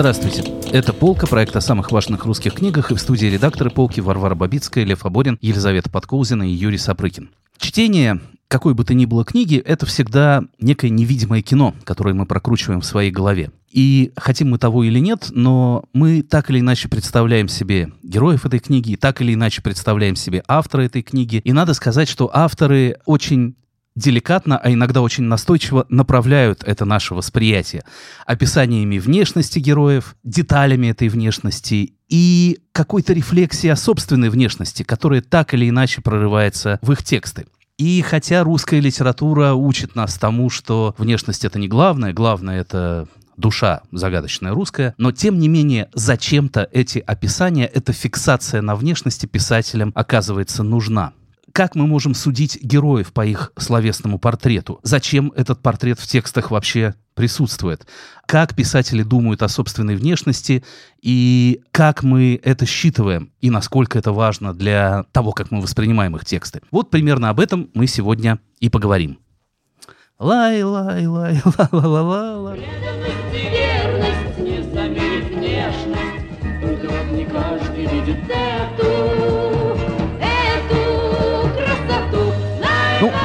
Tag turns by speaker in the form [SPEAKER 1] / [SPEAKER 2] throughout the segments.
[SPEAKER 1] Здравствуйте. Это «Полка», проект о самых важных русских книгах, и в студии редакторы «Полки» Варвара Бабицкая, Лев Аборин, Елизавета Подкоузина и Юрий Сапрыкин. Чтение какой бы то ни было книги, это всегда некое невидимое кино, которое мы прокручиваем в своей голове. И хотим мы того или нет, но мы так или иначе представляем себе героев этой книги, так или иначе представляем себе автора этой книги. И надо сказать, что авторы очень деликатно, а иногда очень настойчиво направляют это наше восприятие описаниями внешности героев, деталями этой внешности и какой-то рефлексией о собственной внешности, которая так или иначе прорывается в их тексты. И хотя русская литература учит нас тому, что внешность это не главное, главное это душа загадочная русская, но тем не менее зачем-то эти описания, эта фиксация на внешности писателям оказывается нужна. Как мы можем судить героев по их словесному портрету? Зачем этот портрет в текстах вообще присутствует? Как писатели думают о собственной внешности и как мы это считываем и насколько это важно для того, как мы воспринимаем их тексты? Вот примерно об этом мы сегодня и поговорим. Лай, лай, лай, ла, ла, ла, ла, ла. Преданность и верность, не замерить внешность, только не каждый видит эту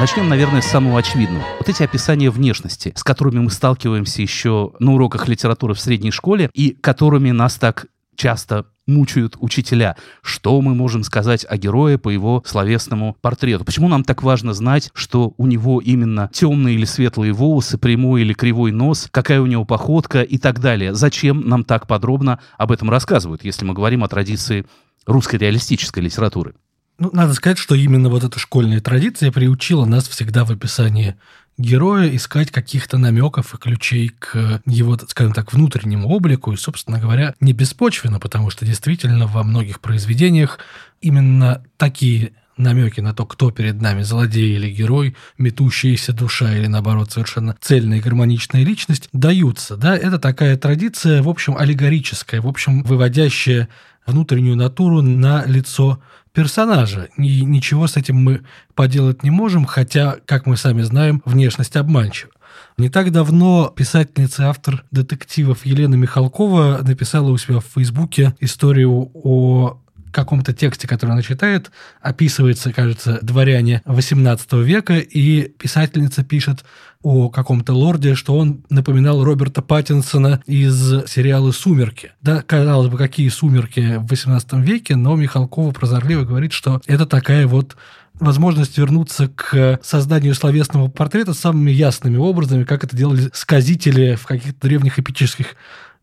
[SPEAKER 1] начнем, наверное, с самого очевидного. Вот эти описания внешности, с которыми мы сталкиваемся еще на уроках литературы в средней школе, и которыми нас так часто мучают учителя. Что мы можем сказать о герое по его словесному портрету? Почему нам так важно знать, что у него именно темные или светлые волосы, прямой или кривой нос, какая у него походка и так далее? Зачем нам так подробно об этом рассказывают, если мы говорим о традиции русской реалистической литературы?
[SPEAKER 2] Ну, надо сказать, что именно вот эта школьная традиция приучила нас всегда в описании героя искать каких-то намеков и ключей к его, скажем так, внутреннему облику. И, собственно говоря, не беспочвенно, потому что действительно во многих произведениях именно такие намеки на то, кто перед нами, злодей или герой, метущаяся душа или, наоборот, совершенно цельная и гармоничная личность, даются. Да? Это такая традиция, в общем, аллегорическая, в общем, выводящая внутреннюю натуру на лицо персонажа. И ничего с этим мы поделать не можем, хотя, как мы сами знаем, внешность обманчива. Не так давно писательница и автор детективов Елена Михалкова написала у себя в Фейсбуке историю о каком-то тексте, который она читает, описывается, кажется, дворяне XVIII века, и писательница пишет о каком-то лорде, что он напоминал Роберта Паттинсона из сериала «Сумерки». Да, казалось бы, какие «Сумерки» в XVIII веке, но Михалкова прозорливо говорит, что это такая вот возможность вернуться к созданию словесного портрета самыми ясными образами, как это делали сказители в каких-то древних эпических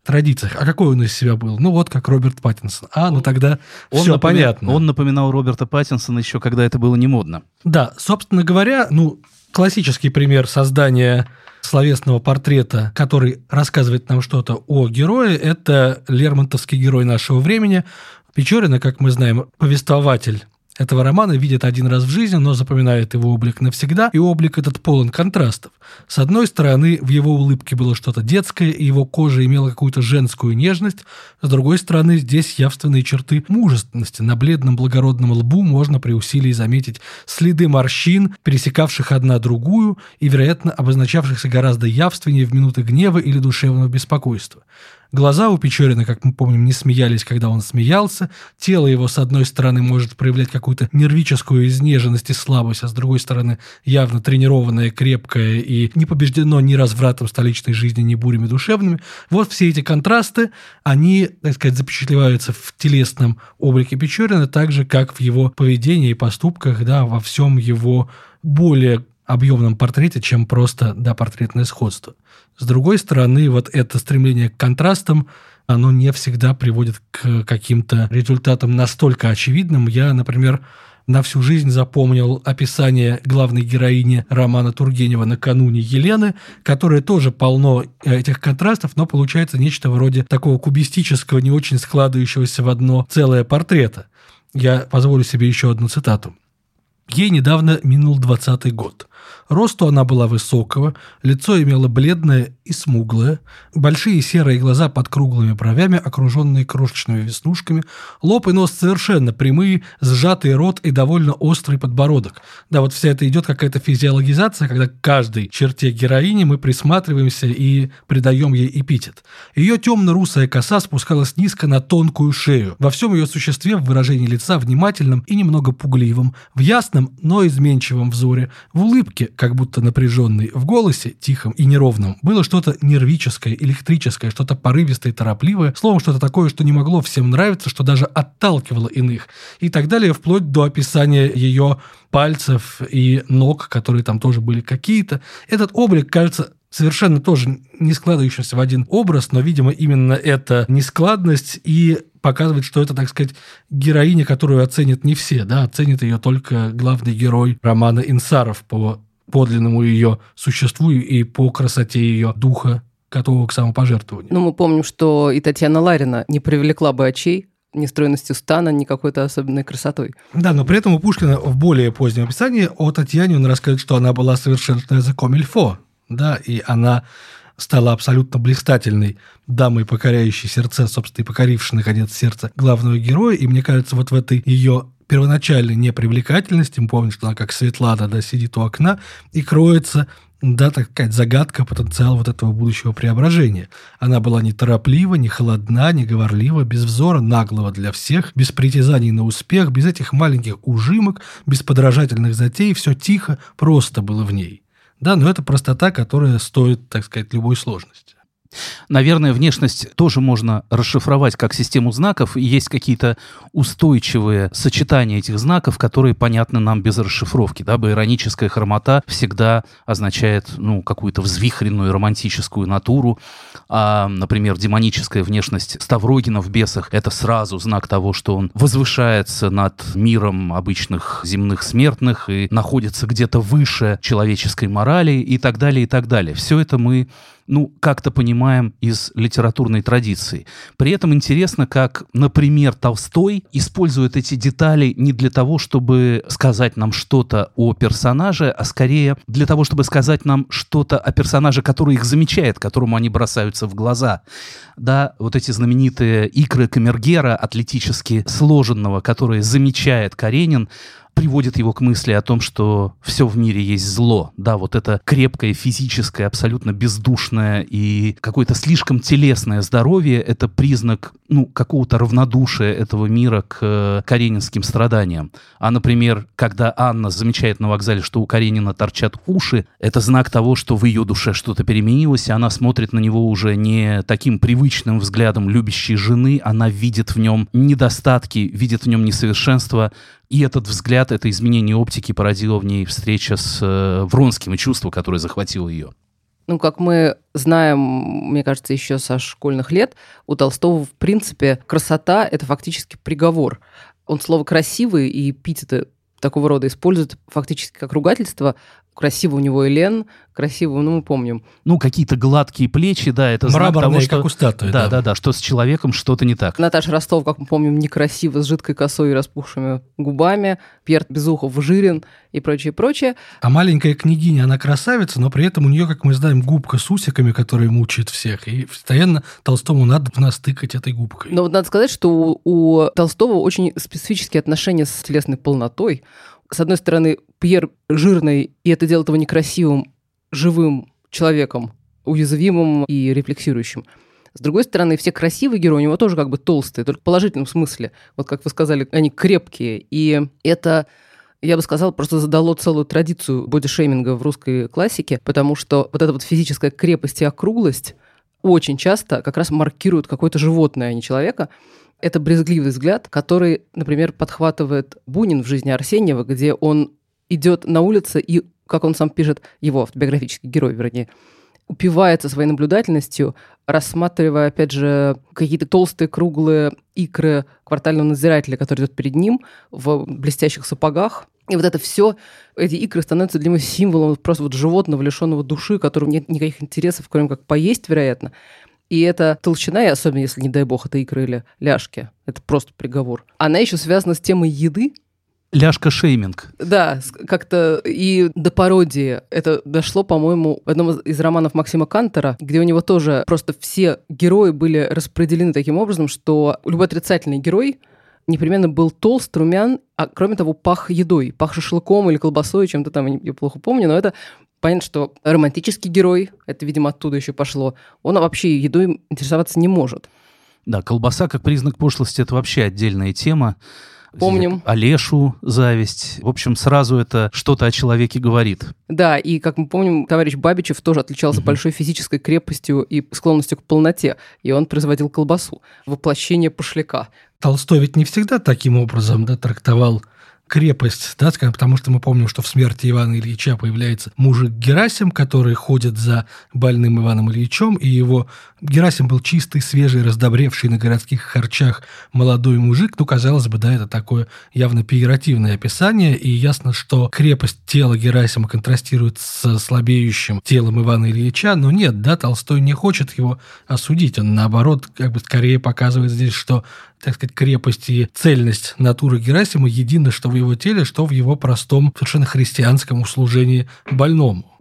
[SPEAKER 2] традициях. А какой он из себя был? Ну, вот как Роберт Паттинсон. А, ну тогда он все напомя... понятно.
[SPEAKER 1] Он напоминал Роберта Паттинсона еще, когда это было не модно.
[SPEAKER 2] Да, собственно говоря, ну, классический пример создания словесного портрета, который рассказывает нам что-то о герое, это Лермонтовский герой нашего времени. Печорина, как мы знаем, повествователь этого романа видит один раз в жизни, но запоминает его облик навсегда, и облик этот полон контрастов. С одной стороны, в его улыбке было что-то детское, и его кожа имела какую-то женскую нежность, с другой стороны, здесь явственные черты мужественности. На бледном благородном лбу можно при усилии заметить следы морщин, пересекавших одна другую и, вероятно, обозначавшихся гораздо явственнее в минуты гнева или душевного беспокойства. Глаза у Печорина, как мы помним, не смеялись, когда он смеялся. Тело его, с одной стороны, может проявлять какую-то нервическую изнеженность и слабость, а с другой стороны, явно тренированное, крепкое и не побеждено ни развратом столичной жизни, ни бурями душевными. Вот все эти контрасты, они, так сказать, запечатлеваются в телесном облике Печорина, так же, как в его поведении и поступках, да, во всем его более объемном портрете, чем просто да, портретное сходство. С другой стороны, вот это стремление к контрастам, оно не всегда приводит к каким-то результатам настолько очевидным. Я, например, на всю жизнь запомнил описание главной героини романа Тургенева «Накануне Елены», которое тоже полно этих контрастов, но получается нечто вроде такого кубистического, не очень складывающегося в одно целое портрета. Я позволю себе еще одну цитату. Ей недавно минул 20 год. Росту она была высокого, лицо имело бледное и смуглое, большие серые глаза под круглыми бровями, окруженные крошечными веснушками, лоб и нос совершенно прямые, сжатый рот и довольно острый подбородок. Да, вот вся это идет какая-то физиологизация, когда к каждой черте героини мы присматриваемся и придаем ей эпитет. Ее темно-русая коса спускалась низко на тонкую шею. Во всем ее существе в выражении лица внимательном и немного пугливом, в ясном, но изменчивом взоре, в улыбке, как будто напряженной, в голосе, тихом и неровном, было что-то нервическое, электрическое, что-то порывистое и торопливое, словом, что-то такое, что не могло всем нравиться, что даже отталкивало иных, и так далее, вплоть до описания ее пальцев и ног, которые там тоже были какие-то. Этот облик, кажется, совершенно тоже не складывающийся в один образ, но, видимо, именно эта нескладность и показывает, что это, так сказать, героиня, которую оценят не все, да, оценит ее только главный герой романа Инсаров по подлинному ее существу и по красоте ее духа, готового к самопожертвованию.
[SPEAKER 3] Ну, мы помним, что и Татьяна Ларина не привлекла бы очей ни стройностью стана, ни какой-то особенной красотой.
[SPEAKER 2] Да, но при этом у Пушкина в более позднем описании о Татьяне он рассказывает, что она была совершенствованная языком Эльфо, да, и она стала абсолютно блистательной дамой, покоряющей сердце, собственно, и покорившей, наконец, сердце главного героя. И мне кажется, вот в этой ее первоначальной непривлекательности, мы помним, что она как Светлана, да, сидит у окна и кроется да, так сказать, загадка, потенциал вот этого будущего преображения. Она была не тороплива, не холодна, не говорлива, без взора наглого для всех, без притязаний на успех, без этих маленьких ужимок, без подражательных затей, все тихо, просто было в ней. Да, но это простота, которая стоит, так сказать, любой сложности.
[SPEAKER 1] Наверное, внешность тоже можно расшифровать как систему знаков, и есть какие-то устойчивые сочетания этих знаков, которые понятны нам без расшифровки. Да? Ироническая хромота всегда означает ну, какую-то взвихренную романтическую натуру, а, например, демоническая внешность Ставрогина в «Бесах» — это сразу знак того, что он возвышается над миром обычных земных смертных и находится где-то выше человеческой морали и так далее, и так далее. Все это мы ну, как-то понимаем из литературной традиции. При этом интересно, как, например, Толстой использует эти детали не для того, чтобы сказать нам что-то о персонаже, а скорее для того, чтобы сказать нам что-то о персонаже, который их замечает, которому они бросаются в глаза. Да, вот эти знаменитые икры Камергера, атлетически сложенного, которые замечает Каренин, приводит его к мысли о том, что все в мире есть зло. Да, вот это крепкое, физическое, абсолютно бездушное и какое-то слишком телесное здоровье — это признак ну, какого-то равнодушия этого мира к э, каренинским страданиям. А, например, когда Анна замечает на вокзале, что у Каренина торчат уши, это знак того, что в ее душе что-то переменилось, и она смотрит на него уже не таким привычным взглядом любящей жены, она видит в нем недостатки, видит в нем несовершенство, и этот взгляд, это изменение оптики породило в ней встреча с э, Вронским и чувство, которое захватило ее.
[SPEAKER 3] Ну, как мы знаем, мне кажется, еще со школьных лет, у Толстого, в принципе, красота — это фактически приговор. Он слово «красивый» и эпитеты такого рода использует фактически как ругательство. Красиво у него Элен, красиво, ну, мы помним.
[SPEAKER 1] Ну, какие-то гладкие плечи, да, это знак
[SPEAKER 2] Мраморные,
[SPEAKER 1] того, что...
[SPEAKER 2] как у статуи.
[SPEAKER 1] Да, да, да, что с человеком что-то не так.
[SPEAKER 3] Наташа Ростов, как мы помним, некрасиво, с жидкой косой и распухшими губами. Пьер Безухов жирен и прочее, прочее.
[SPEAKER 2] А маленькая княгиня, она красавица, но при этом у нее, как мы знаем, губка с усиками, которая мучает всех. И постоянно Толстому надо в нас тыкать этой губкой.
[SPEAKER 3] Но вот надо сказать, что у, у Толстого очень специфические отношения с телесной полнотой с одной стороны, Пьер жирный, и это делает его некрасивым, живым человеком, уязвимым и рефлексирующим. С другой стороны, все красивые герои у него тоже как бы толстые, только в положительном смысле. Вот как вы сказали, они крепкие. И это я бы сказала, просто задало целую традицию бодишейминга в русской классике, потому что вот эта вот физическая крепость и округлость очень часто как раз маркируют какое-то животное, а не человека. Это брезгливый взгляд, который, например, подхватывает Бунин в жизни Арсеньева, где он идет на улице и, как он сам пишет, его автобиографический герой, вернее, упивается своей наблюдательностью, рассматривая, опять же, какие-то толстые, круглые икры квартального надзирателя, который идет перед ним в блестящих сапогах. И вот это все, эти икры становятся для него символом просто вот животного, лишенного души, которому нет никаких интересов, кроме как поесть, вероятно. И эта толщина, и особенно если, не дай бог, это икры или ляжки, это просто приговор. Она еще связана с темой еды,
[SPEAKER 1] ляжка-шейминг.
[SPEAKER 3] Да, как-то и до пародии это дошло, по-моему, в одном из романов Максима Кантера, где у него тоже просто все герои были распределены таким образом, что любой отрицательный герой непременно был толст, румян, а кроме того, пах едой, пах шашлыком или колбасой, чем-то там, я плохо помню, но это понятно, что романтический герой, это, видимо, оттуда еще пошло, он вообще едой интересоваться не может.
[SPEAKER 1] Да, колбаса как признак пошлости – это вообще отдельная тема.
[SPEAKER 3] Помним.
[SPEAKER 1] Олешу зависть. В общем, сразу это что-то о человеке говорит.
[SPEAKER 3] Да, и, как мы помним, товарищ Бабичев тоже отличался угу. большой физической крепостью и склонностью к полноте, и он производил колбасу, воплощение пошляка.
[SPEAKER 2] Толстой ведь не всегда таким образом да, трактовал крепость, да, потому что мы помним, что в смерти Ивана Ильича появляется мужик Герасим, который ходит за больным Иваном Ильичем, и его Герасим был чистый, свежий, раздобревший на городских харчах молодой мужик. Ну, казалось бы, да, это такое явно пиеративное описание, и ясно, что крепость тела Герасима контрастирует с слабеющим телом Ивана Ильича, но нет, да, Толстой не хочет его осудить, он наоборот как бы скорее показывает здесь, что так сказать, крепость и цельность натуры Герасима едины что в его теле, что в его простом, совершенно христианском услужении больному.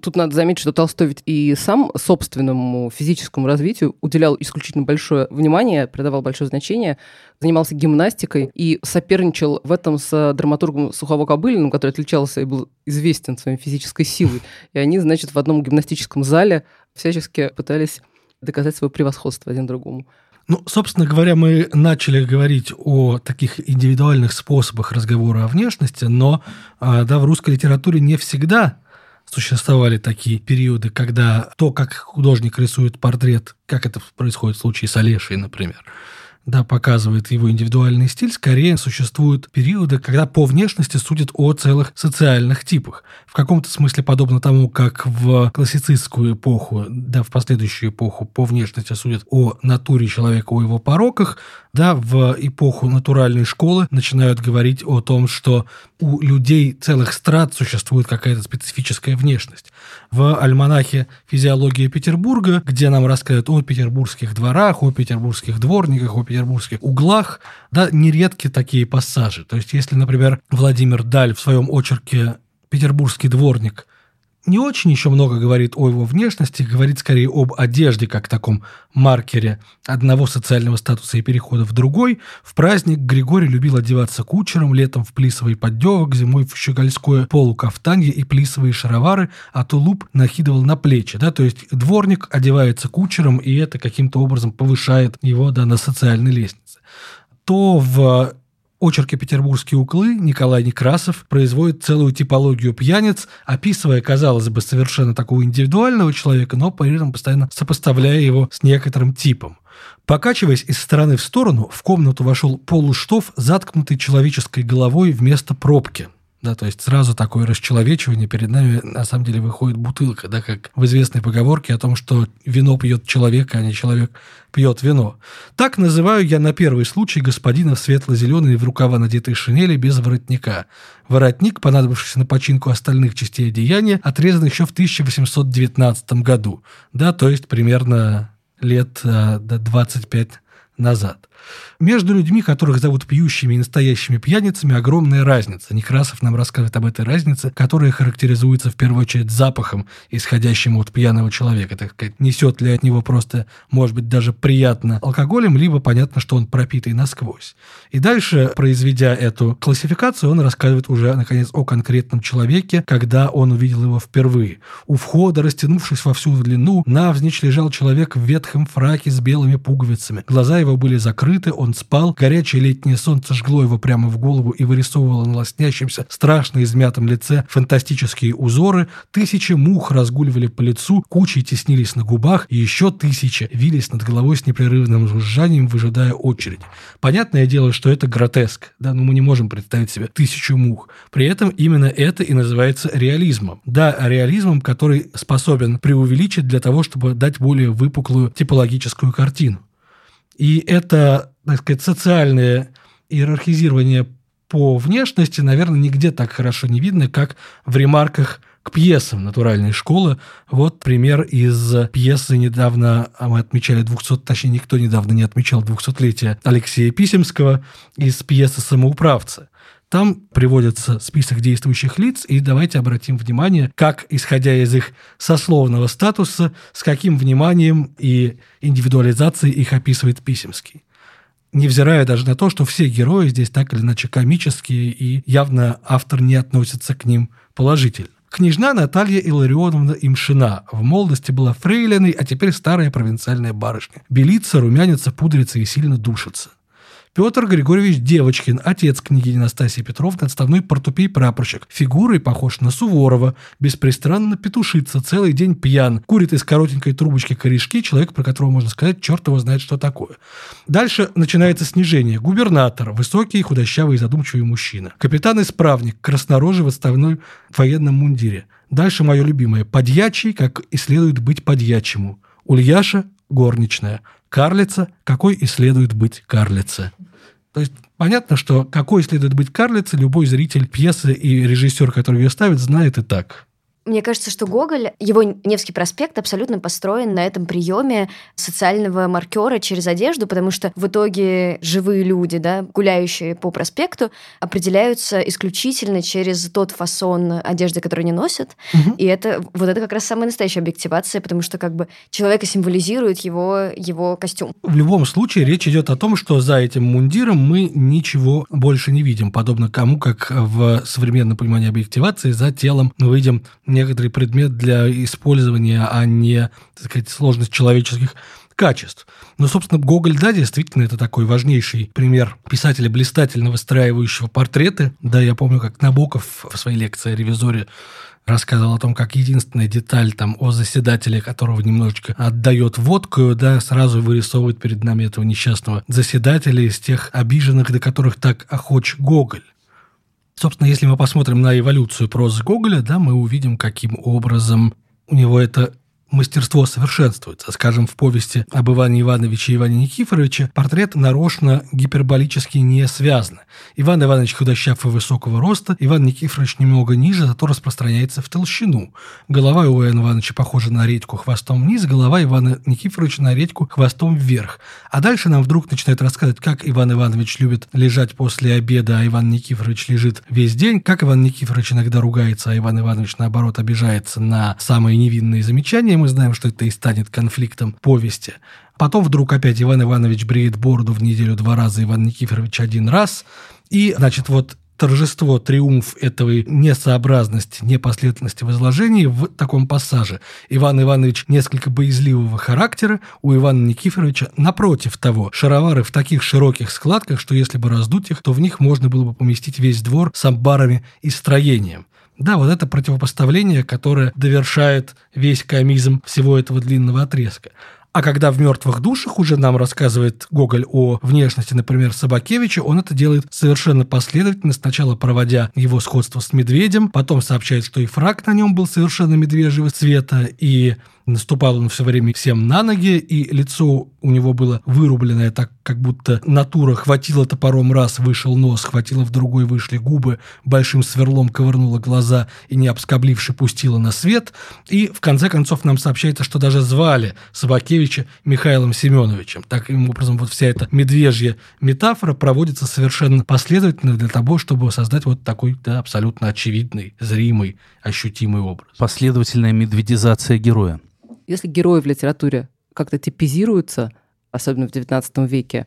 [SPEAKER 3] Тут надо заметить, что Толстой ведь и сам собственному физическому развитию уделял исключительно большое внимание, придавал большое значение, занимался гимнастикой и соперничал в этом с драматургом Сухово Кобылиным, который отличался и был известен своей физической силой. И они, значит, в одном гимнастическом зале всячески пытались доказать свое превосходство один другому.
[SPEAKER 2] Ну, собственно говоря, мы начали говорить о таких индивидуальных способах разговора о внешности, но а, да, в русской литературе не всегда существовали такие периоды, когда то, как художник рисует портрет, как это происходит в случае с Олешей, например, да, показывает его индивидуальный стиль, скорее существуют периоды, когда по внешности судят о целых социальных типах. В каком-то смысле подобно тому, как в классицистскую эпоху, да, в последующую эпоху по внешности судят о натуре человека, о его пороках, да, в эпоху натуральной школы начинают говорить о том, что у людей целых страт существует какая-то специфическая внешность. В альманахе «Физиология Петербурга», где нам рассказывают о петербургских дворах, о петербургских дворниках, о петербургских углах, да, нередки такие пассажи. То есть, если, например, Владимир Даль в своем очерке «Петербургский дворник» не очень еще много говорит о его внешности, говорит скорее об одежде, как таком маркере одного социального статуса и перехода в другой. В праздник Григорий любил одеваться кучером, летом в плисовый поддевок, зимой в щегольское полукафтанье и плисовые шаровары, а тулуп накидывал на плечи. Да? То есть дворник одевается кучером, и это каким-то образом повышает его да, на социальной лестнице то в очерке «Петербургские уклы» Николай Некрасов производит целую типологию пьяниц, описывая, казалось бы, совершенно такого индивидуального человека, но при этом постоянно сопоставляя его с некоторым типом. Покачиваясь из стороны в сторону, в комнату вошел полуштов, заткнутый человеческой головой вместо пробки – да, то есть сразу такое расчеловечивание, перед нами на самом деле выходит бутылка, да, как в известной поговорке о том, что вино пьет человек, а не человек пьет вино. Так называю я на первый случай господина в светло-зеленой в рукава надетой шинели без воротника. Воротник, понадобившийся на починку остальных частей одеяния, отрезан еще в 1819 году, да, то есть примерно лет до 25 назад. Между людьми, которых зовут пьющими и настоящими пьяницами, огромная разница. Некрасов нам рассказывает об этой разнице, которая характеризуется в первую очередь запахом, исходящим от пьяного человека. Так сказать, несет ли от него просто, может быть, даже приятно алкоголем, либо понятно, что он пропитый насквозь. И дальше, произведя эту классификацию, он рассказывает уже, наконец, о конкретном человеке, когда он увидел его впервые. У входа, растянувшись во всю длину, навзничь лежал человек в ветхом фраке с белыми пуговицами. Глаза его были закрыты, он спал, горячее летнее солнце жгло его прямо в голову и вырисовывало на лоснящемся, страшно измятом лице фантастические узоры, тысячи мух разгуливали по лицу, кучей теснились на губах, и еще тысячи вились над головой с непрерывным жужжанием, выжидая очередь. Понятное дело, что это гротеск, да, но мы не можем представить себе тысячу мух. При этом именно это и называется реализмом. Да, реализмом, который способен преувеличить для того, чтобы дать более выпуклую типологическую картину. И это, так сказать, социальное иерархизирование по внешности, наверное, нигде так хорошо не видно, как в ремарках к пьесам натуральной школы. Вот пример из пьесы недавно, а мы отмечали 200, точнее, никто недавно не отмечал 200-летие Алексея Писемского из пьесы «Самоуправцы». Там приводится список действующих лиц, и давайте обратим внимание, как, исходя из их сословного статуса, с каким вниманием и индивидуализацией их описывает Писемский невзирая даже на то, что все герои здесь так или иначе комические, и явно автор не относится к ним положительно. Княжна Наталья Илларионовна Имшина в молодости была фрейлиной, а теперь старая провинциальная барышня. Белится, румянится, пудрится и сильно душится. Петр Григорьевич Девочкин, отец княгини Настасии Петровны, отставной портупей-прапорщик. Фигурой похож на Суворова, беспристрастно петушится, целый день пьян, курит из коротенькой трубочки корешки, человек, про которого можно сказать, черт его знает, что такое. Дальше начинается снижение. Губернатор, высокий, худощавый и задумчивый мужчина. Капитан-исправник, краснорожий в отставной военном мундире. Дальше мое любимое. Подьячий, как и следует быть подьячему. Ульяша – горничная карлица, какой и следует быть карлице. То есть понятно, что какой следует быть карлице, любой зритель пьесы и режиссер, который ее ставит, знает и так.
[SPEAKER 4] Мне кажется, что Гоголь, его Невский проспект абсолютно построен на этом приеме социального маркера через одежду, потому что в итоге живые люди, да, гуляющие по проспекту, определяются исключительно через тот фасон одежды, который они носят. Угу. И это вот это как раз самая настоящая объективация, потому что как бы человека символизирует его, его костюм.
[SPEAKER 2] В любом случае речь идет о том, что за этим мундиром мы ничего больше не видим, подобно тому, как в современном понимании объективации за телом мы видим некоторый предмет для использования, а не, так сказать, сложность человеческих качеств. Но, собственно, Гоголь, да, действительно, это такой важнейший пример писателя, блистательно выстраивающего портреты. Да, я помню, как Набоков в своей лекции о ревизоре рассказывал о том, как единственная деталь там о заседателе, которого немножечко отдает водку, да, сразу вырисовывает перед нами этого несчастного заседателя из тех обиженных, до которых так охоч Гоголь. Собственно, если мы посмотрим на эволюцию прозы Гоголя, да, мы увидим, каким образом у него это мастерство совершенствуется. Скажем, в повести об Иване Ивановиче и Иване Никифоровиче портрет нарочно гиперболически не связан. Иван Иванович худощав и высокого роста, Иван Никифорович немного ниже, зато распространяется в толщину. Голова у Ивана Ивановича похожа на редьку хвостом вниз, голова Ивана Никифоровича на редьку хвостом вверх. А дальше нам вдруг начинает рассказывать, как Иван Иванович любит лежать после обеда, а Иван Никифорович лежит весь день, как Иван Никифорович иногда ругается, а Иван Иванович, наоборот, обижается на самые невинные замечания мы знаем, что это и станет конфликтом повести. Потом вдруг опять Иван Иванович бреет бороду в неделю два раза, Иван Никифорович один раз. И, значит, вот торжество, триумф этой несообразности, непоследовательности в изложении в таком пассаже. Иван Иванович несколько боязливого характера, у Ивана Никифоровича, напротив того, шаровары в таких широких складках, что если бы раздуть их, то в них можно было бы поместить весь двор с амбарами и строением. Да, вот это противопоставление, которое довершает весь комизм всего этого длинного отрезка. А когда в «Мертвых душах» уже нам рассказывает Гоголь о внешности, например, Собакевича, он это делает совершенно последовательно, сначала проводя его сходство с медведем, потом сообщает, что и фраг на нем был совершенно медвежьего цвета, и Наступал он все время всем на ноги, и лицо у него было вырубленное так, как будто натура хватила топором раз, вышел нос, хватила в другой, вышли губы, большим сверлом ковырнула глаза и, не обскобливши, пустила на свет. И, в конце концов, нам сообщается, что даже звали Собакевича Михаилом Семеновичем. Таким образом, вот вся эта медвежья метафора проводится совершенно последовательно для того, чтобы создать вот такой да, абсолютно очевидный, зримый, ощутимый образ.
[SPEAKER 1] Последовательная медведизация героя.
[SPEAKER 3] Если герои в литературе как-то типизируются, особенно в XIX веке,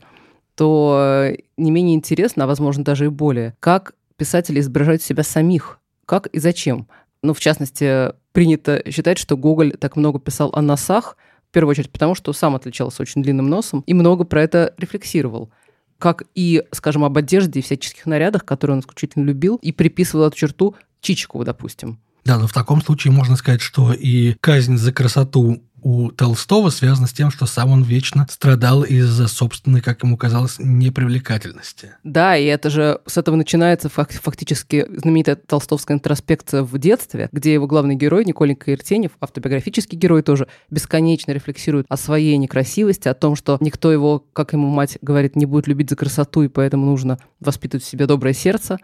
[SPEAKER 3] то не менее интересно, а возможно даже и более, как писатели изображают себя самих, как и зачем. Ну, в частности, принято считать, что Гоголь так много писал о носах, в первую очередь потому, что сам отличался очень длинным носом и много про это рефлексировал как и, скажем, об одежде и всяческих нарядах, которые он исключительно любил, и приписывал эту черту Чичикову, допустим.
[SPEAKER 2] Да, но в таком случае можно сказать, что и казнь за красоту у Толстого связана с тем, что сам он вечно страдал из-за собственной, как ему казалось, непривлекательности.
[SPEAKER 3] Да, и это же с этого начинается фактически знаменитая толстовская интроспекция в детстве, где его главный герой Николенька Иртенев, автобиографический герой тоже, бесконечно рефлексирует о своей некрасивости, о том, что никто его, как ему мать говорит, не будет любить за красоту, и поэтому нужно воспитывать в себе доброе сердце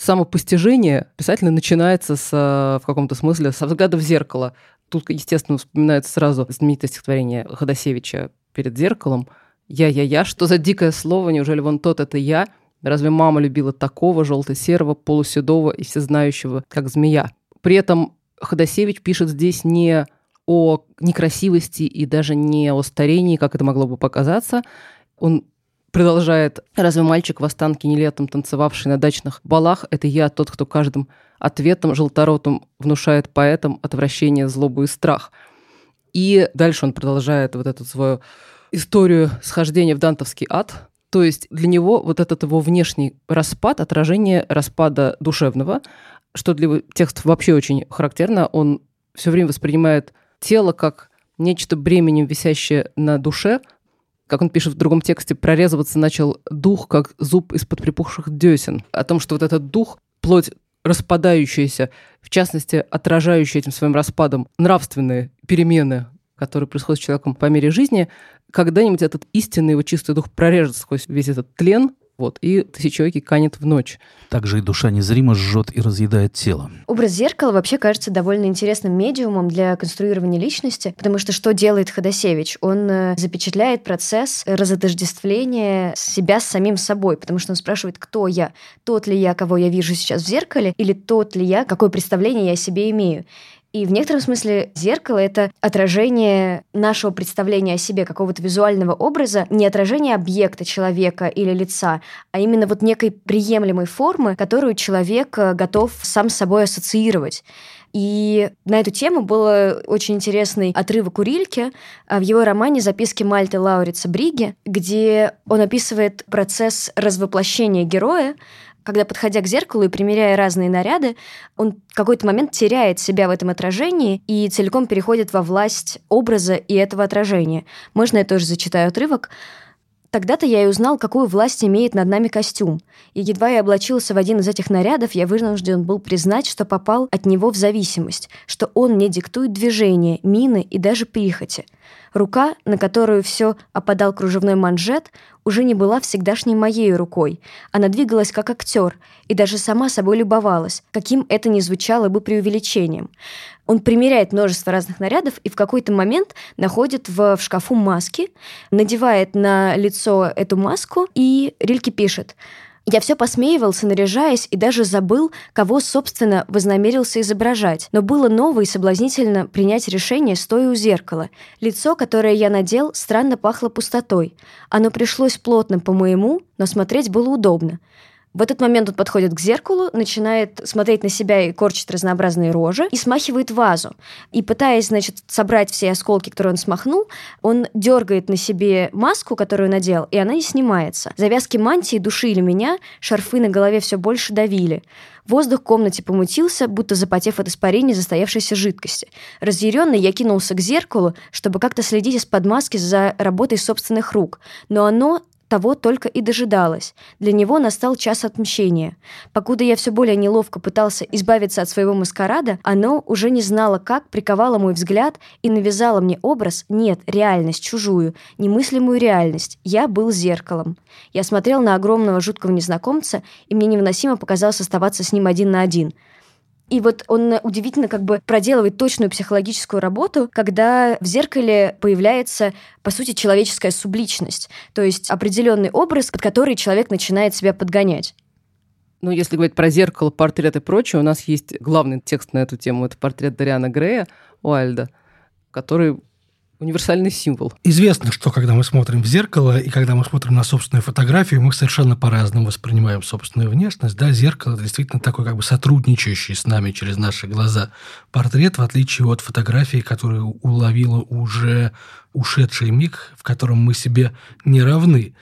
[SPEAKER 3] самопостижение писателя начинается с, в каком-то смысле со взгляда в зеркало. Тут, естественно, вспоминается сразу знаменитое стихотворение Ходосевича «Перед зеркалом». «Я-я-я, что за дикое слово, неужели вон тот это я?» Разве мама любила такого желто-серого, полуседого и всезнающего, как змея? При этом Ходосевич пишет здесь не о некрасивости и даже не о старении, как это могло бы показаться. Он продолжает «Разве мальчик в останке не летом, танцевавший на дачных балах, это я, тот, кто каждым ответом желторотым внушает поэтам отвращение, злобу и страх». И дальше он продолжает вот эту свою историю схождения в дантовский ад. То есть для него вот этот его внешний распад, отражение распада душевного, что для текстов вообще очень характерно, он все время воспринимает тело как нечто бременем, висящее на душе, как он пишет в другом тексте, прорезываться начал дух, как зуб из-под припухших десен. О том, что вот этот дух, плоть распадающаяся, в частности, отражающая этим своим распадом нравственные перемены, которые происходят с человеком по мере жизни, когда-нибудь этот истинный его чистый дух прорежется сквозь весь этот тлен, вот, и тысячеликий канет в ночь.
[SPEAKER 1] Также и душа незримо жжет и разъедает тело.
[SPEAKER 4] Образ зеркала вообще кажется довольно интересным медиумом для конструирования личности, потому что что делает Ходосевич? Он э, запечатляет процесс разотождествления себя с самим собой, потому что он спрашивает, кто я? Тот ли я, кого я вижу сейчас в зеркале, или тот ли я, какое представление я о себе имею? И в некотором смысле зеркало — это отражение нашего представления о себе, какого-то визуального образа, не отражение объекта человека или лица, а именно вот некой приемлемой формы, которую человек э, готов сам с собой ассоциировать. И на эту тему был очень интересный отрывок у Рильке э, в его романе «Записки Мальты Лаурица Бриги», где он описывает процесс развоплощения героя, когда, подходя к зеркалу и примеряя разные наряды, он в какой-то момент теряет себя в этом отражении и целиком переходит во власть образа и этого отражения. Можно я тоже зачитаю отрывок? Тогда-то я и узнал, какую власть имеет над нами костюм. И едва я облачился в один из этих нарядов, я вынужден был признать, что попал от него в зависимость, что он мне диктует движения, мины и даже прихоти. Рука, на которую все опадал кружевной манжет, уже не была всегдашней моей рукой. Она двигалась как актер и даже сама собой любовалась, каким это ни звучало бы преувеличением. Он примеряет множество разных нарядов и в какой-то момент находит в, в шкафу маски, надевает на лицо эту маску, и Рильке пишет – я все посмеивался, наряжаясь, и даже забыл, кого, собственно, вознамерился изображать. Но было ново и соблазнительно принять решение, стоя у зеркала. Лицо, которое я надел, странно пахло пустотой. Оно пришлось плотно по моему, но смотреть было удобно. В этот момент он подходит к зеркалу, начинает смотреть на себя и корчит разнообразные рожи и смахивает вазу. И пытаясь, значит, собрать все осколки, которые он смахнул, он дергает на себе маску, которую надел, и она не снимается. Завязки мантии душили меня, шарфы на голове все больше давили. Воздух в комнате помутился, будто запотев от испарения застоявшейся жидкости. Разъяренный я кинулся к зеркалу, чтобы как-то следить из-под маски за работой собственных рук. Но оно того только и дожидалась. Для него настал час отмщения. Покуда я все более неловко пытался избавиться от своего маскарада, оно уже не знало как, приковало мой взгляд и навязало мне образ, нет, реальность, чужую, немыслимую реальность. Я был зеркалом. Я смотрел на огромного жуткого незнакомца, и мне невыносимо показалось оставаться с ним один на один — и вот он удивительно как бы проделывает точную психологическую работу, когда в зеркале появляется, по сути, человеческая субличность, то есть определенный образ, под который человек начинает себя подгонять.
[SPEAKER 3] Ну, если говорить про зеркало, портрет и прочее, у нас есть главный текст на эту тему. Это портрет Дариана Грея Уайльда, который универсальный символ.
[SPEAKER 2] Известно, что когда мы смотрим в зеркало и когда мы смотрим на собственную фотографию, мы совершенно по-разному воспринимаем собственную внешность. Да, зеркало действительно такой как бы сотрудничающий с нами через наши глаза портрет, в отличие от фотографии, которую уловила уже ушедший миг, в котором мы себе не равны.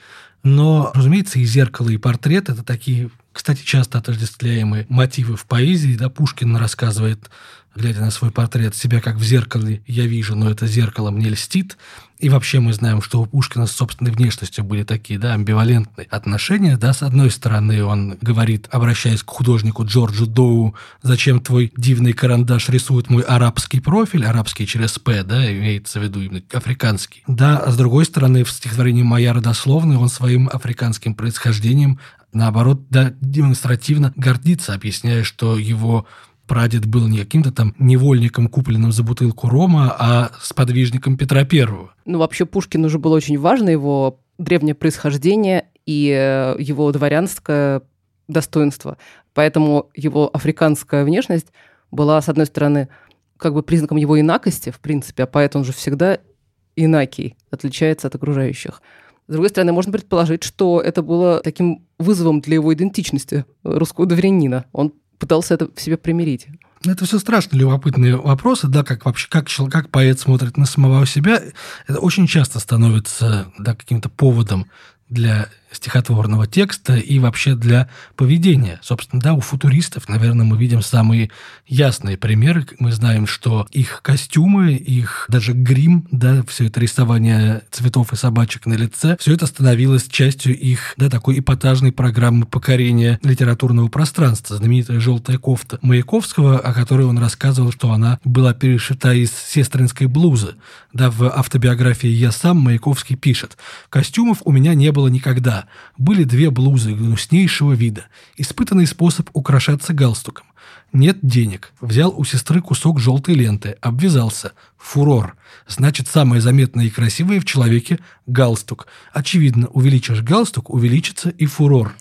[SPEAKER 2] Но, разумеется, и зеркало, и портрет – это такие, кстати, часто отождествляемые мотивы в поэзии. Да, Пушкин рассказывает глядя на свой портрет, себя как в зеркале я вижу, но это зеркало мне льстит. И вообще мы знаем, что у Пушкина с собственной внешностью были такие, да, амбивалентные отношения, да, с одной стороны он говорит, обращаясь к художнику Джорджу Доу, зачем твой дивный карандаш рисует мой арабский профиль, арабский через «п», да, имеется в виду именно африканский. Да, а с другой стороны, в стихотворении «Моя родословная» он своим африканским происхождением наоборот, да, демонстративно гордится, объясняя, что его прадед был не каким-то там невольником, купленным за бутылку рома, а сподвижником Петра Первого.
[SPEAKER 3] Ну, вообще Пушкин уже было очень важно, его древнее происхождение и э, его дворянское достоинство. Поэтому его африканская внешность была, с одной стороны, как бы признаком его инакости, в принципе, а поэт, он же всегда инакий, отличается от окружающих. С другой стороны, можно предположить, что это было таким вызовом для его идентичности русского дворянина. Он пытался это в себе примирить.
[SPEAKER 2] Это все страшно любопытные вопросы, да, как вообще, как, как поэт смотрит на самого себя. Это очень часто становится да, каким-то поводом для стихотворного текста и вообще для поведения. Собственно, да, у футуристов, наверное, мы видим самые ясные примеры. Мы знаем, что их костюмы, их даже грим, да, все это рисование цветов и собачек на лице, все это становилось частью их, да, такой эпатажной программы покорения литературного пространства. Знаменитая «Желтая кофта» Маяковского, о которой он рассказывал, что она была перешита из сестринской блузы. Да, в автобиографии «Я сам» Маяковский пишет «Костюмов у меня не было никогда, были две блузы гнуснейшего вида, испытанный способ украшаться галстуком. Нет денег. Взял у сестры кусок желтой ленты, обвязался. Фурор. Значит, самое заметное и красивое в человеке – галстук. Очевидно, увеличишь галстук, увеличится и фурор.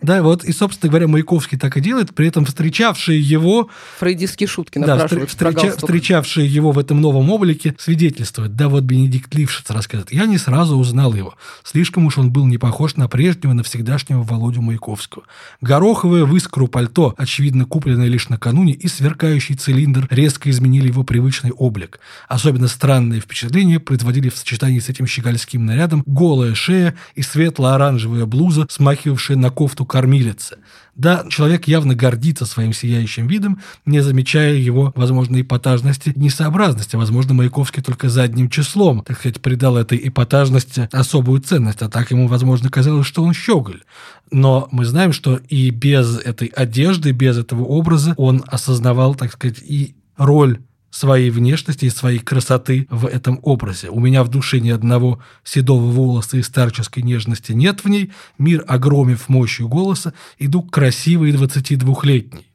[SPEAKER 2] Да, вот, и, собственно говоря, Маяковский так и делает, при этом встречавшие его...
[SPEAKER 3] Фрейдистские шутки
[SPEAKER 2] да, встреча, встречавшие его в этом новом облике свидетельствуют. Да, вот Бенедикт Лившиц рассказывает. Я не сразу узнал его. Слишком уж он был не похож на прежнего, навсегдашнего Володю Маяковского. Гороховое в искру пальто, очевидно, купленное лишь накануне, и сверкающий цилиндр резко изменили его привычный облик. Особенно странное впечатление производили в сочетании с этим щегольским нарядом голая шея и светло-оранжевая блуза, смахивавшая на кофту кормилицы. Да, человек явно гордится своим сияющим видом, не замечая его, возможно, эпатажности, несообразности. Возможно, Маяковский только задним числом, так сказать, придал этой эпатажности особую ценность, а так ему, возможно, казалось, что он щеголь. Но мы знаем, что и без этой одежды, без этого образа он осознавал, так сказать, и роль своей внешности и своей красоты в этом образе. У меня в душе ни одного седого волоса и старческой нежности нет в ней. Мир огромив мощью голоса, иду красивый 22-летний.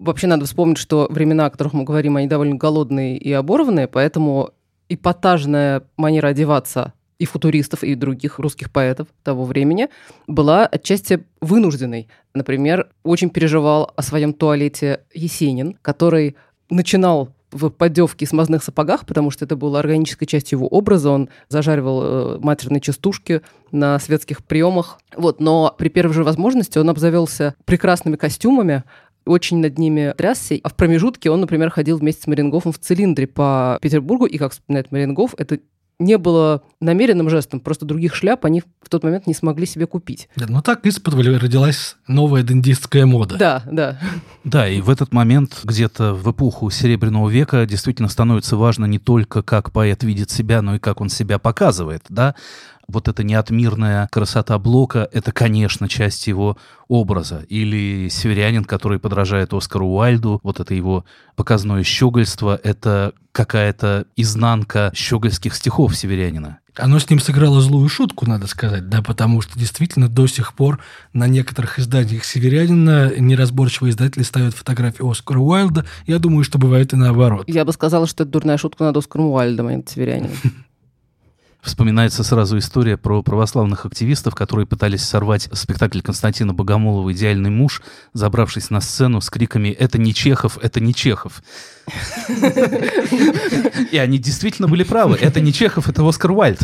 [SPEAKER 3] Вообще надо вспомнить, что времена, о которых мы говорим, они довольно голодные и оборванные, поэтому эпатажная манера одеваться и футуристов, и других русских поэтов того времени была отчасти вынужденной. Например, очень переживал о своем туалете Есенин, который начинал в поддевке и смазных сапогах, потому что это было органической частью его образа. Он зажаривал э, матерные частушки на светских приемах. Вот, но при первой же возможности он обзавелся прекрасными костюмами, очень над ними трясся. А в промежутке он, например, ходил вместе с Марингофом в цилиндре по Петербургу, и, как вспоминает Марингоф, это не было намеренным жестом, просто других шляп они в тот момент не смогли себе купить.
[SPEAKER 2] Да, ну так из родилась новая дендистская мода.
[SPEAKER 3] Да, да.
[SPEAKER 1] Да, и в этот момент, где-то в эпоху Серебряного века, действительно становится важно не только, как поэт видит себя, но и как он себя показывает, да вот эта неотмирная красота Блока — это, конечно, часть его образа. Или «Северянин», который подражает Оскару Уальду, вот это его показное щегольство — это какая-то изнанка щегольских стихов «Северянина».
[SPEAKER 2] Оно с ним сыграло злую шутку, надо сказать, да, потому что действительно до сих пор на некоторых изданиях «Северянина» неразборчивые издатели ставят фотографии Оскара Уайлда. Я думаю, что бывает и наоборот.
[SPEAKER 3] Я бы сказала, что это дурная шутка над Оскаром Уайлдом, а не «Северянином».
[SPEAKER 1] Вспоминается сразу история про православных активистов, которые пытались сорвать спектакль Константина Богомолова «Идеальный муж», забравшись на сцену с криками «Это не Чехов, это не Чехов». И они действительно были правы. Это не Чехов, это Оскар Уальд.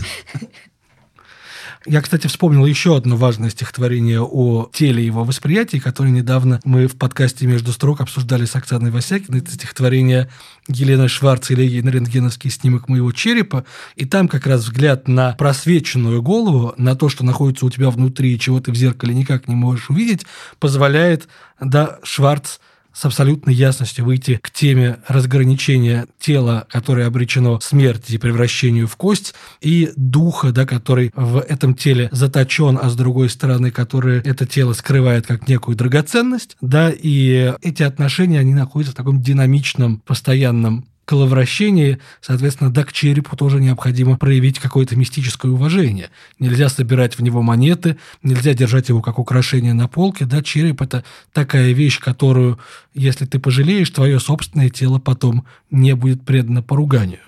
[SPEAKER 2] Я, кстати, вспомнил еще одно важное стихотворение о теле его восприятия, которое недавно мы в подкасте «Между строк» обсуждали с Оксаной Васякиной. Это стихотворение Елены Шварц или на рентгеновский снимок моего черепа. И там как раз взгляд на просвеченную голову, на то, что находится у тебя внутри, чего ты в зеркале никак не можешь увидеть, позволяет да, Шварц с абсолютной ясностью выйти к теме разграничения тела, которое обречено смерти и превращению в кость, и духа, да, который в этом теле заточен, а с другой стороны, который это тело скрывает как некую драгоценность, да, и эти отношения, они находятся в таком динамичном, постоянном коловращении, соответственно, да, к черепу тоже необходимо проявить какое-то мистическое уважение. Нельзя собирать в него монеты, нельзя держать его как украшение на полке. Да, череп – это такая вещь, которую, если ты пожалеешь, твое собственное тело потом не будет предано поруганию.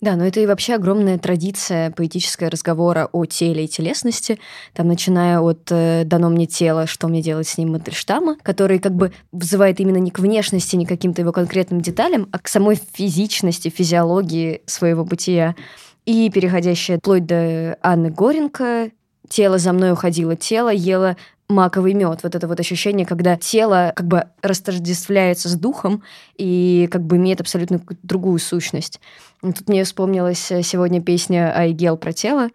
[SPEAKER 4] Да, но это и вообще огромная традиция поэтического разговора о теле и телесности, там, начиная от э, «дано мне тело, что мне делать с ним» Мандельштама, который как бы вызывает именно не к внешности, не к каким-то его конкретным деталям, а к самой физичности, физиологии своего бытия. И переходящая вплоть до Анны Горенко, тело за мной уходило, тело ело маковый мед. Вот это вот ощущение, когда тело как бы растождествляется с духом и как бы имеет абсолютно другую сущность. Тут мне вспомнилась э, сегодня песня Айгел про тело.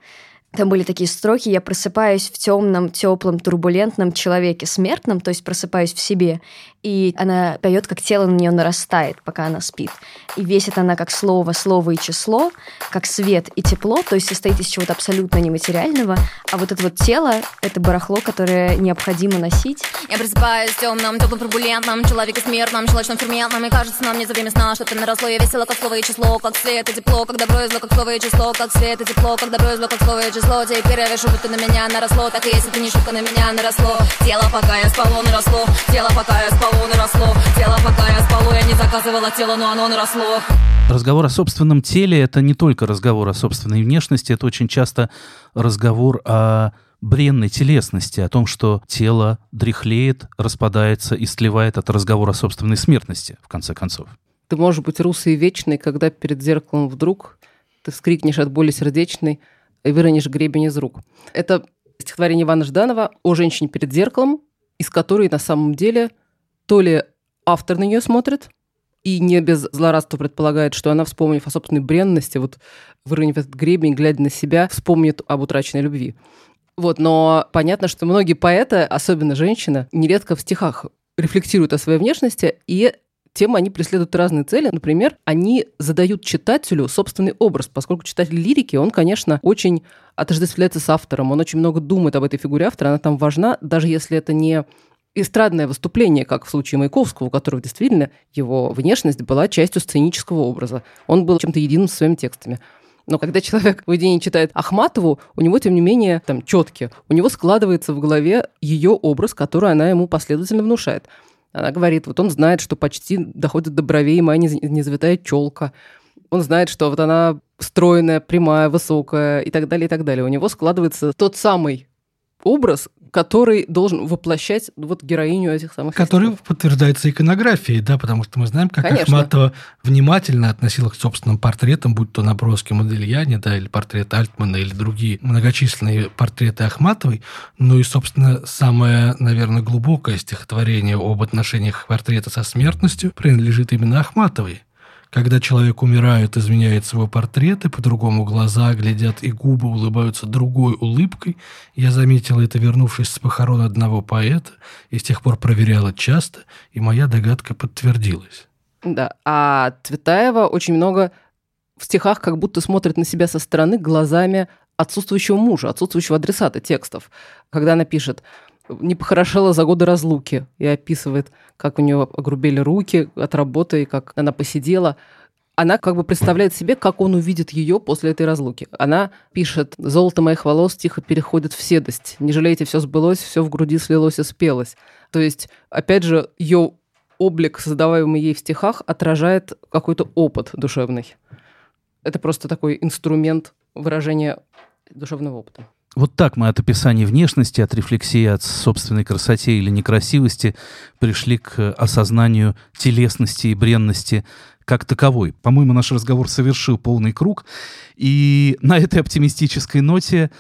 [SPEAKER 4] Там были такие строки, я просыпаюсь в темном, теплом, турбулентном человеке смертном, то есть просыпаюсь в себе, и она поет, как тело на нее нарастает, пока она спит. И весит она как слово, слово и число, как свет и тепло, то есть состоит из чего-то абсолютно нематериального, а вот это вот тело — это барахло, которое необходимо носить.
[SPEAKER 5] Я просыпаюсь в темном, теплом, турбулентном, человеке смертном, щелочном ферментном, и кажется нам не за время сна что-то наросло. Я весело, как слово и число, как свет и тепло, как добро и зло, как слово и число, как свет и тепло, как добро и зло, как слово и число. Теперь я решу, будто на меня наросло, так и если ты не шутка, на меня наросло. Тело, пока я спало, наросло, тело, пока я спало, наросло. Тело пока я спало, я не заказывала тело, но оно наросло.
[SPEAKER 1] Разговор о собственном теле — это не только разговор о собственной внешности, это очень часто разговор о бренной телесности, о том, что тело дряхлеет, распадается и сливает от разговора о собственной смертности, в конце концов.
[SPEAKER 3] Ты можешь быть русый и вечный, когда перед зеркалом вдруг ты вскрикнешь от боли сердечной выронишь гребень из рук. Это стихотворение Ивана Жданова о женщине перед зеркалом, из которой на самом деле – то ли автор на нее смотрит, и не без злорадства предполагает, что она, вспомнив о собственной бренности, вот выронив этот гребень, глядя на себя, вспомнит об утраченной любви. Вот, но понятно, что многие поэты, особенно женщины, нередко в стихах рефлексируют о своей внешности, и тем они преследуют разные цели. Например, они задают читателю собственный образ, поскольку читатель лирики, он, конечно, очень отождествляется с автором, он очень много думает об этой фигуре автора, она там важна, даже если это не эстрадное выступление, как в случае Маяковского, у которого действительно его внешность была частью сценического образа. Он был чем-то единым со своими текстами. Но когда человек в уединении читает Ахматову, у него, тем не менее, там четки. У него складывается в голове ее образ, который она ему последовательно внушает. Она говорит, вот он знает, что почти доходит до бровей моя незавитая челка. Он знает, что вот она стройная, прямая, высокая и так далее, и так далее. У него складывается тот самый образ, который должен воплощать вот героиню этих самых
[SPEAKER 2] Который листов. подтверждается иконографией, да, потому что мы знаем, как Конечно. Ахматова внимательно относилась к собственным портретам, будь то наброски Модельяне, да, или портрет Альтмана, или другие многочисленные портреты Ахматовой. Ну и, собственно, самое, наверное, глубокое стихотворение об отношениях портрета со смертностью принадлежит именно Ахматовой. Когда человек умирает, изменяет его портрет, и по-другому глаза глядят, и губы улыбаются другой улыбкой. Я заметила это, вернувшись с похорон одного поэта, и с тех пор проверяла часто, и моя догадка подтвердилась.
[SPEAKER 3] Да, а Цветаева очень много в стихах как будто смотрит на себя со стороны глазами отсутствующего мужа, отсутствующего адресата текстов. Когда она пишет не похорошела за годы разлуки и описывает, как у нее огрубели руки от работы и как она посидела. Она как бы представляет себе, как он увидит ее после этой разлуки. Она пишет «Золото моих волос тихо переходит в седость. Не жалейте, все сбылось, все в груди слилось и спелось». То есть, опять же, ее облик, создаваемый ей в стихах, отражает какой-то опыт душевный. Это просто такой инструмент выражения душевного опыта.
[SPEAKER 1] Вот так мы от описания внешности, от рефлексии от собственной красоте или некрасивости пришли к осознанию телесности и бренности как таковой. По-моему, наш разговор совершил полный круг. И на этой оптимистической ноте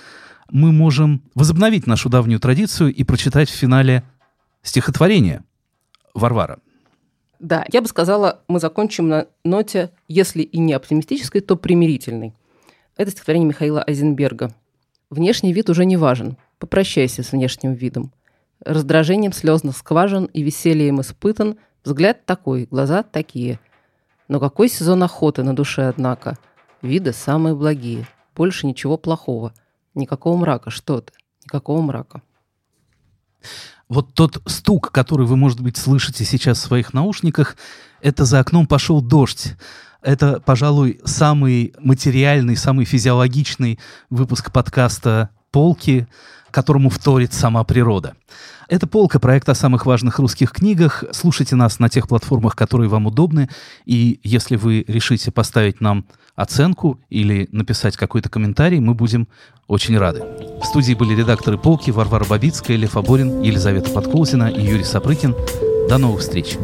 [SPEAKER 1] мы можем возобновить нашу давнюю традицию и прочитать в финале стихотворение Варвара.
[SPEAKER 3] Да, я бы сказала, мы закончим на ноте, если и не оптимистической, то примирительной. Это стихотворение Михаила Айзенберга – Внешний вид уже не важен. Попрощайся с внешним видом. Раздражением слезных скважин и весельем испытан, взгляд такой, глаза такие. Но какой сезон охоты на душе, однако? Виды самые благие. Больше ничего плохого. Никакого мрака, что ты? Никакого мрака.
[SPEAKER 1] Вот тот стук, который вы, может быть, слышите сейчас в своих наушниках, это за окном пошел дождь. Это, пожалуй, самый материальный, самый физиологичный выпуск подкаста полки, которому вторит сама природа. Это полка проекта о самых важных русских книгах. Слушайте нас на тех платформах, которые вам удобны. И если вы решите поставить нам оценку или написать какой-то комментарий, мы будем очень рады. В студии были редакторы полки Варвара Бабицкая, Лев Аборин, Елизавета Подколзина и Юрий Сапрыкин. До новых встреч!